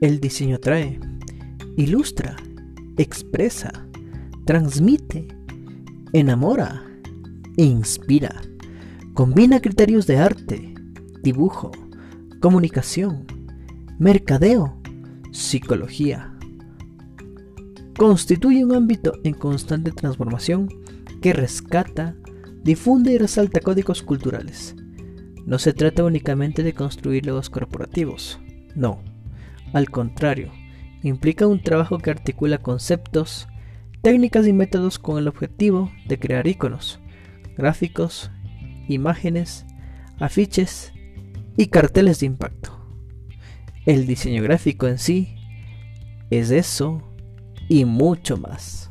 El diseño trae, ilustra, expresa, transmite, enamora inspira. Combina criterios de arte, dibujo, comunicación, mercadeo, psicología. Constituye un ámbito en constante transformación que rescata, difunde y resalta códigos culturales. No se trata únicamente de construir logos corporativos, no, al contrario, implica un trabajo que articula conceptos, técnicas y métodos con el objetivo de crear iconos, gráficos, imágenes, afiches y carteles de impacto. El diseño gráfico en sí es eso y mucho más.